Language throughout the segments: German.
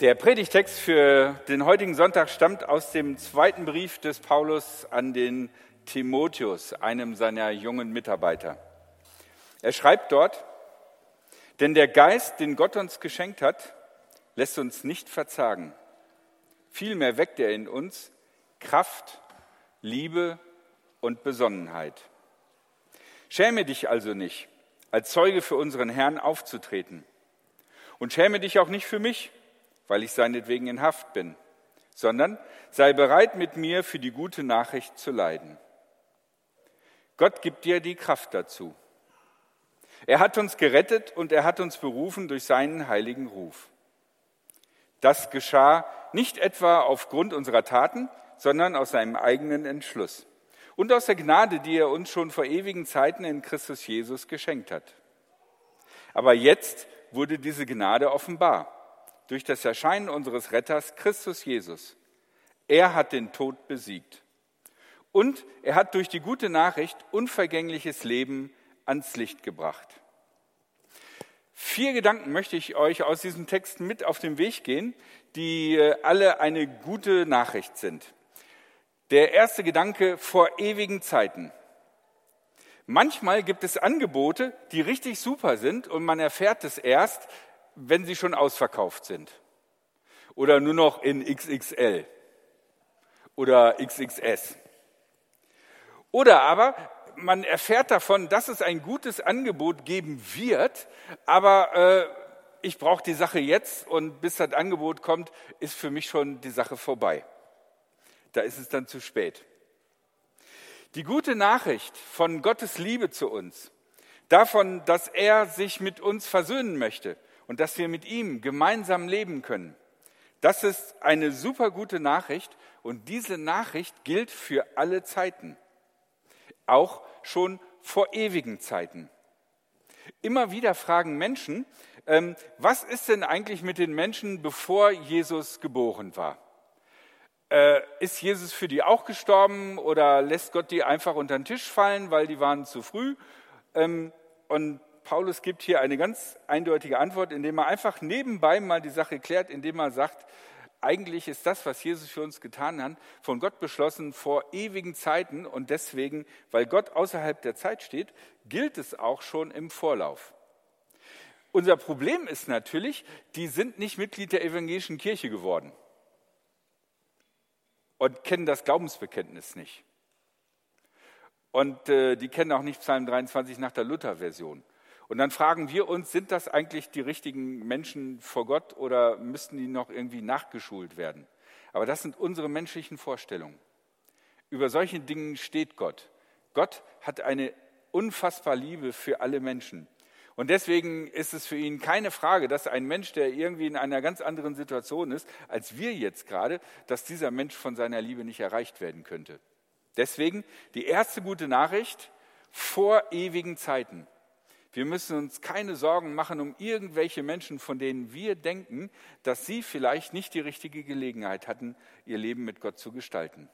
Der Predigtext für den heutigen Sonntag stammt aus dem zweiten Brief des Paulus an den Timotheus, einem seiner jungen Mitarbeiter. Er schreibt dort, denn der Geist, den Gott uns geschenkt hat, lässt uns nicht verzagen. Vielmehr weckt er in uns Kraft, Liebe und Besonnenheit. Schäme dich also nicht, als Zeuge für unseren Herrn aufzutreten. Und schäme dich auch nicht für mich, weil ich seinetwegen in Haft bin, sondern sei bereit mit mir für die gute Nachricht zu leiden. Gott gibt dir die Kraft dazu. Er hat uns gerettet und er hat uns berufen durch seinen heiligen Ruf. Das geschah nicht etwa aufgrund unserer Taten, sondern aus seinem eigenen Entschluss und aus der Gnade, die er uns schon vor ewigen Zeiten in Christus Jesus geschenkt hat. Aber jetzt wurde diese Gnade offenbar durch das Erscheinen unseres Retters Christus Jesus. Er hat den Tod besiegt. Und er hat durch die gute Nachricht unvergängliches Leben ans Licht gebracht. Vier Gedanken möchte ich euch aus diesem Text mit auf den Weg gehen, die äh, alle eine gute Nachricht sind. Der erste Gedanke vor ewigen Zeiten. Manchmal gibt es Angebote, die richtig super sind und man erfährt es erst, wenn sie schon ausverkauft sind. Oder nur noch in XXL oder XXS. Oder aber man erfährt davon, dass es ein gutes Angebot geben wird, aber äh, ich brauche die Sache jetzt und bis das Angebot kommt, ist für mich schon die Sache vorbei. Da ist es dann zu spät. Die gute Nachricht von Gottes Liebe zu uns, davon, dass er sich mit uns versöhnen möchte, und dass wir mit ihm gemeinsam leben können. Das ist eine super gute Nachricht und diese Nachricht gilt für alle Zeiten, auch schon vor ewigen Zeiten. Immer wieder fragen Menschen, ähm, was ist denn eigentlich mit den Menschen, bevor Jesus geboren war? Äh, ist Jesus für die auch gestorben oder lässt Gott die einfach unter den Tisch fallen, weil die waren zu früh? Ähm, und Paulus gibt hier eine ganz eindeutige Antwort, indem er einfach nebenbei mal die Sache klärt, indem er sagt, eigentlich ist das, was Jesus für uns getan hat, von Gott beschlossen vor ewigen Zeiten und deswegen, weil Gott außerhalb der Zeit steht, gilt es auch schon im Vorlauf. Unser Problem ist natürlich, die sind nicht Mitglied der evangelischen Kirche geworden und kennen das Glaubensbekenntnis nicht. Und äh, die kennen auch nicht Psalm 23 nach der Luther-Version. Und dann fragen wir uns, sind das eigentlich die richtigen Menschen vor Gott oder müssten die noch irgendwie nachgeschult werden? Aber das sind unsere menschlichen Vorstellungen. Über solche Dinge steht Gott. Gott hat eine unfassbar Liebe für alle Menschen. Und deswegen ist es für ihn keine Frage, dass ein Mensch, der irgendwie in einer ganz anderen Situation ist, als wir jetzt gerade, dass dieser Mensch von seiner Liebe nicht erreicht werden könnte. Deswegen die erste gute Nachricht vor ewigen Zeiten. Wir müssen uns keine Sorgen machen um irgendwelche Menschen, von denen wir denken, dass sie vielleicht nicht die richtige Gelegenheit hatten, ihr Leben mit Gott zu gestalten.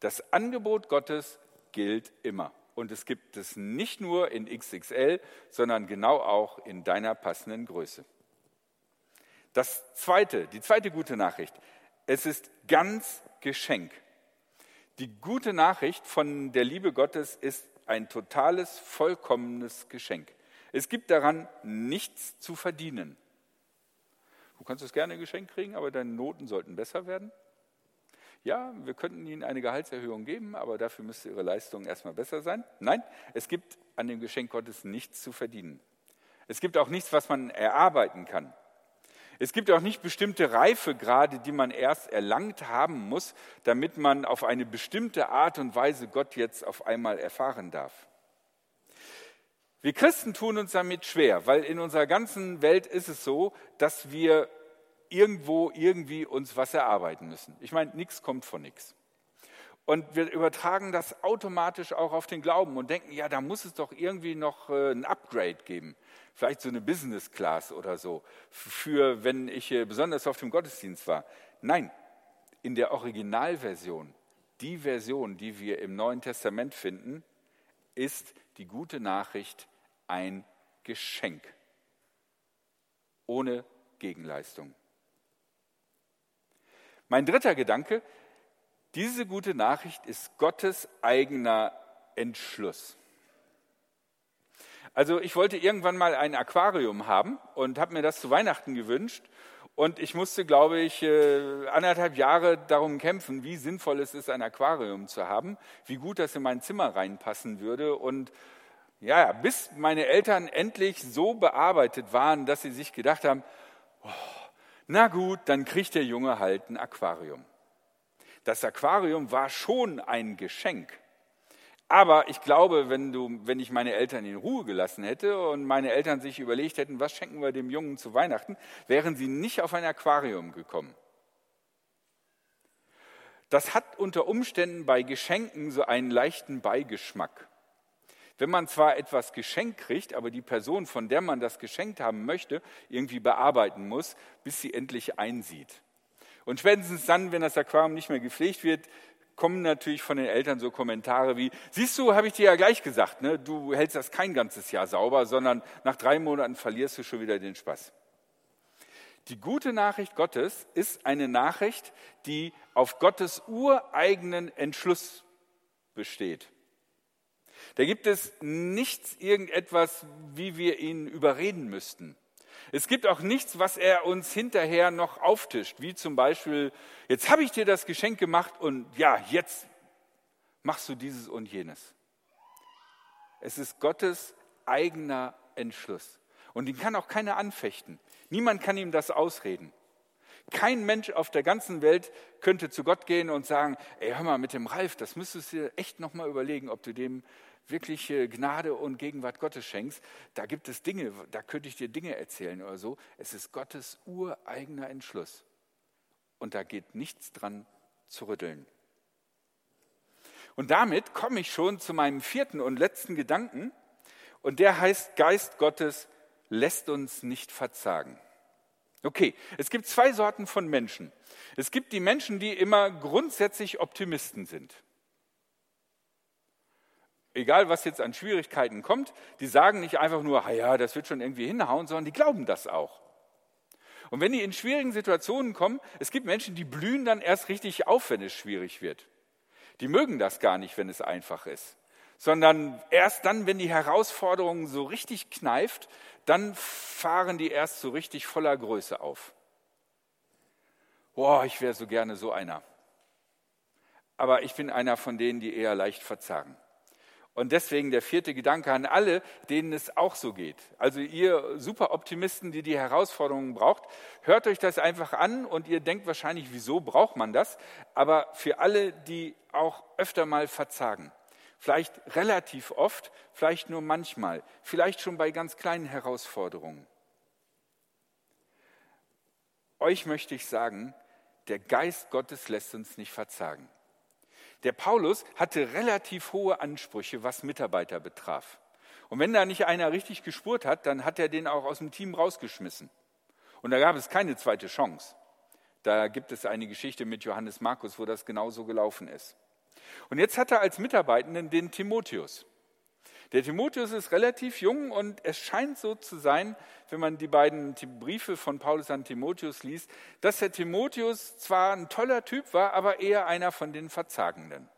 Das Angebot Gottes gilt immer. Und es gibt es nicht nur in XXL, sondern genau auch in deiner passenden Größe. Das zweite, die zweite gute Nachricht. Es ist ganz Geschenk. Die gute Nachricht von der Liebe Gottes ist ein totales, vollkommenes Geschenk. Es gibt daran nichts zu verdienen. Du kannst es gerne ein Geschenk kriegen, aber deine Noten sollten besser werden. Ja, wir könnten Ihnen eine Gehaltserhöhung geben, aber dafür müsste Ihre Leistung erstmal besser sein. Nein, es gibt an dem Geschenk Gottes nichts zu verdienen. Es gibt auch nichts, was man erarbeiten kann. Es gibt auch nicht bestimmte Reifegrade, die man erst erlangt haben muss, damit man auf eine bestimmte Art und Weise Gott jetzt auf einmal erfahren darf. Wir Christen tun uns damit schwer, weil in unserer ganzen Welt ist es so, dass wir irgendwo irgendwie uns was erarbeiten müssen. Ich meine, nichts kommt von nichts. Und wir übertragen das automatisch auch auf den Glauben und denken, ja, da muss es doch irgendwie noch äh, ein Upgrade geben vielleicht so eine Business Class oder so, für wenn ich besonders auf dem Gottesdienst war. Nein, in der Originalversion, die Version, die wir im Neuen Testament finden, ist die gute Nachricht ein Geschenk ohne Gegenleistung. Mein dritter Gedanke, diese gute Nachricht ist Gottes eigener Entschluss. Also ich wollte irgendwann mal ein Aquarium haben und habe mir das zu Weihnachten gewünscht. Und ich musste, glaube ich, äh, anderthalb Jahre darum kämpfen, wie sinnvoll es ist, ein Aquarium zu haben, wie gut das in mein Zimmer reinpassen würde. Und ja, bis meine Eltern endlich so bearbeitet waren, dass sie sich gedacht haben, oh, na gut, dann kriegt der Junge halt ein Aquarium. Das Aquarium war schon ein Geschenk. Aber ich glaube, wenn, du, wenn ich meine Eltern in Ruhe gelassen hätte und meine Eltern sich überlegt hätten, was schenken wir dem Jungen zu Weihnachten, wären sie nicht auf ein Aquarium gekommen. Das hat unter Umständen bei Geschenken so einen leichten Beigeschmack. Wenn man zwar etwas geschenkt kriegt, aber die Person, von der man das geschenkt haben möchte, irgendwie bearbeiten muss, bis sie endlich einsieht. Und spätestens dann, wenn das Aquarium nicht mehr gepflegt wird, kommen natürlich von den Eltern so Kommentare wie, siehst du, habe ich dir ja gleich gesagt, ne? du hältst das kein ganzes Jahr sauber, sondern nach drei Monaten verlierst du schon wieder den Spaß. Die gute Nachricht Gottes ist eine Nachricht, die auf Gottes ureigenen Entschluss besteht. Da gibt es nichts, irgendetwas, wie wir ihn überreden müssten. Es gibt auch nichts, was er uns hinterher noch auftischt, wie zum Beispiel, jetzt habe ich dir das Geschenk gemacht und ja, jetzt machst du dieses und jenes. Es ist Gottes eigener Entschluss. Und ihn kann auch keiner anfechten. Niemand kann ihm das ausreden. Kein Mensch auf der ganzen Welt könnte zu Gott gehen und sagen, ey, hör mal, mit dem Ralf, das müsstest du dir echt nochmal überlegen, ob du dem wirklich Gnade und Gegenwart Gottes schenkst, da gibt es Dinge, da könnte ich dir Dinge erzählen oder so. Es ist Gottes ureigener Entschluss. Und da geht nichts dran zu rütteln. Und damit komme ich schon zu meinem vierten und letzten Gedanken. Und der heißt, Geist Gottes lässt uns nicht verzagen. Okay, es gibt zwei Sorten von Menschen. Es gibt die Menschen, die immer grundsätzlich Optimisten sind egal was jetzt an Schwierigkeiten kommt, die sagen nicht einfach nur, ja, das wird schon irgendwie hinhauen, sondern die glauben das auch. Und wenn die in schwierigen Situationen kommen, es gibt Menschen, die blühen dann erst richtig auf, wenn es schwierig wird. Die mögen das gar nicht, wenn es einfach ist, sondern erst dann, wenn die Herausforderung so richtig kneift, dann fahren die erst so richtig voller Größe auf. Boah, ich wäre so gerne so einer. Aber ich bin einer von denen, die eher leicht verzagen. Und deswegen der vierte Gedanke an alle, denen es auch so geht. Also ihr Superoptimisten, die die Herausforderungen braucht, hört euch das einfach an und ihr denkt wahrscheinlich, wieso braucht man das? Aber für alle, die auch öfter mal verzagen, vielleicht relativ oft, vielleicht nur manchmal, vielleicht schon bei ganz kleinen Herausforderungen. Euch möchte ich sagen, der Geist Gottes lässt uns nicht verzagen. Der Paulus hatte relativ hohe Ansprüche, was Mitarbeiter betraf. Und wenn da nicht einer richtig gespurt hat, dann hat er den auch aus dem Team rausgeschmissen. Und da gab es keine zweite Chance. Da gibt es eine Geschichte mit Johannes Markus, wo das genauso gelaufen ist. Und jetzt hat er als Mitarbeitenden den Timotheus. Der Timotheus ist relativ jung und es scheint so zu sein, wenn man die beiden Briefe von Paulus an Timotheus liest, dass der Timotheus zwar ein toller Typ war, aber eher einer von den Verzagenden.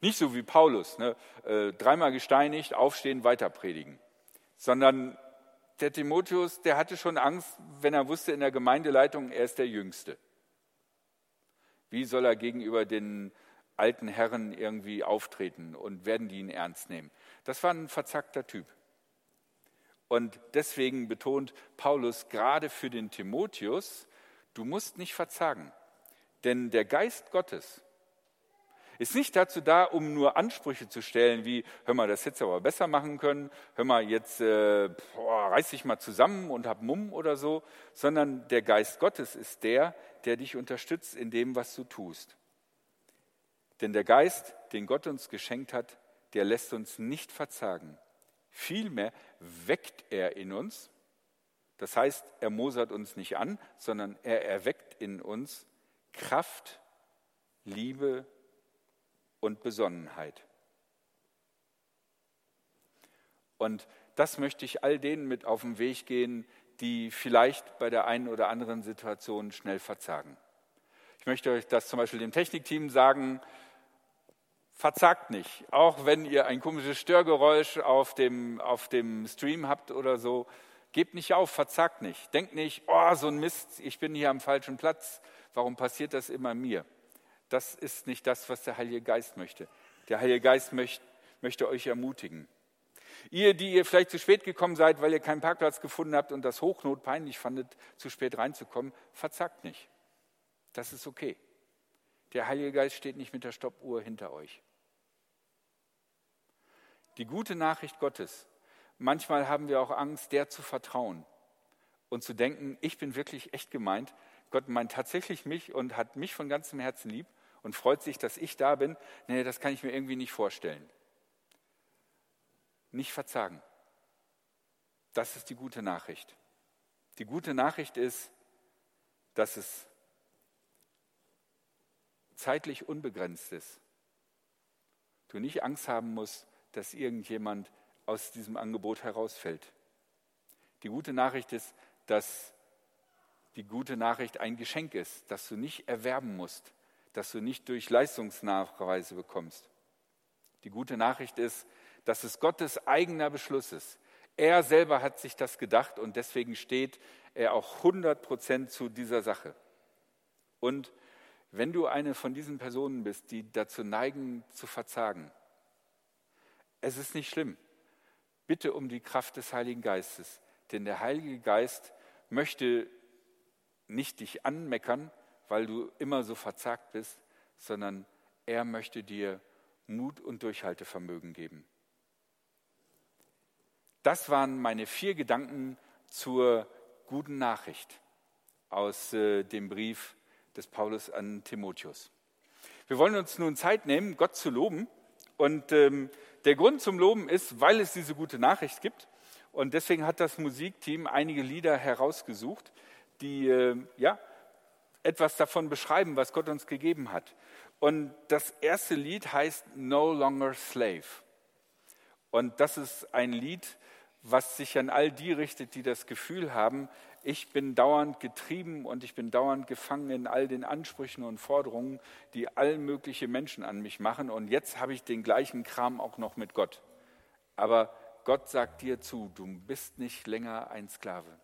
Nicht so wie Paulus, ne? Äh, dreimal gesteinigt, aufstehen, weiter predigen, sondern der Timotheus, der hatte schon Angst, wenn er wusste in der Gemeindeleitung, er ist der Jüngste. Wie soll er gegenüber den alten Herren irgendwie auftreten und werden die ihn ernst nehmen. Das war ein verzackter Typ. Und deswegen betont Paulus gerade für den Timotheus, du musst nicht verzagen, denn der Geist Gottes ist nicht dazu da, um nur Ansprüche zu stellen, wie, hör mal, das hättest du aber besser machen können, hör mal, jetzt äh, boah, reiß dich mal zusammen und hab Mumm oder so, sondern der Geist Gottes ist der, der dich unterstützt in dem, was du tust. Denn der Geist, den Gott uns geschenkt hat, der lässt uns nicht verzagen. Vielmehr weckt er in uns, das heißt, er mosert uns nicht an, sondern er erweckt in uns Kraft, Liebe und Besonnenheit. Und das möchte ich all denen mit auf den Weg gehen, die vielleicht bei der einen oder anderen Situation schnell verzagen. Ich möchte euch das zum Beispiel dem Technikteam sagen, verzagt nicht. Auch wenn ihr ein komisches Störgeräusch auf dem, auf dem Stream habt oder so, gebt nicht auf, verzagt nicht. Denkt nicht, oh, so ein Mist, ich bin hier am falschen Platz. Warum passiert das immer mir? Das ist nicht das, was der Heilige Geist möchte. Der Heilige Geist möchte, möchte euch ermutigen. Ihr, die ihr vielleicht zu spät gekommen seid, weil ihr keinen Parkplatz gefunden habt und das Hochnot peinlich fandet, zu spät reinzukommen, verzagt nicht. Das ist okay. Der Heilige Geist steht nicht mit der Stoppuhr hinter euch. Die gute Nachricht Gottes. Manchmal haben wir auch Angst, der zu vertrauen und zu denken, ich bin wirklich echt gemeint. Gott meint tatsächlich mich und hat mich von ganzem Herzen lieb und freut sich, dass ich da bin. Nee, das kann ich mir irgendwie nicht vorstellen. Nicht verzagen. Das ist die gute Nachricht. Die gute Nachricht ist, dass es zeitlich unbegrenzt ist. Du nicht Angst haben musst, dass irgendjemand aus diesem Angebot herausfällt. Die gute Nachricht ist, dass die gute Nachricht ein Geschenk ist, das du nicht erwerben musst, das du nicht durch Leistungsnachweise bekommst. Die gute Nachricht ist, dass es Gottes eigener Beschluss ist. Er selber hat sich das gedacht und deswegen steht er auch 100 Prozent zu dieser Sache. Und wenn du eine von diesen Personen bist, die dazu neigen zu verzagen, es ist nicht schlimm. Bitte um die Kraft des Heiligen Geistes, denn der Heilige Geist möchte nicht dich anmeckern, weil du immer so verzagt bist, sondern er möchte dir Mut und Durchhaltevermögen geben. Das waren meine vier Gedanken zur guten Nachricht aus äh, dem Brief des Paulus an Timotheus. Wir wollen uns nun Zeit nehmen, Gott zu loben. Und ähm, der Grund zum Loben ist, weil es diese gute Nachricht gibt. Und deswegen hat das Musikteam einige Lieder herausgesucht, die äh, ja, etwas davon beschreiben, was Gott uns gegeben hat. Und das erste Lied heißt No Longer Slave. Und das ist ein Lied, was sich an all die richtet, die das Gefühl haben, ich bin dauernd getrieben und ich bin dauernd gefangen in all den Ansprüchen und Forderungen, die all mögliche Menschen an mich machen. Und jetzt habe ich den gleichen Kram auch noch mit Gott. Aber Gott sagt dir zu, du bist nicht länger ein Sklave.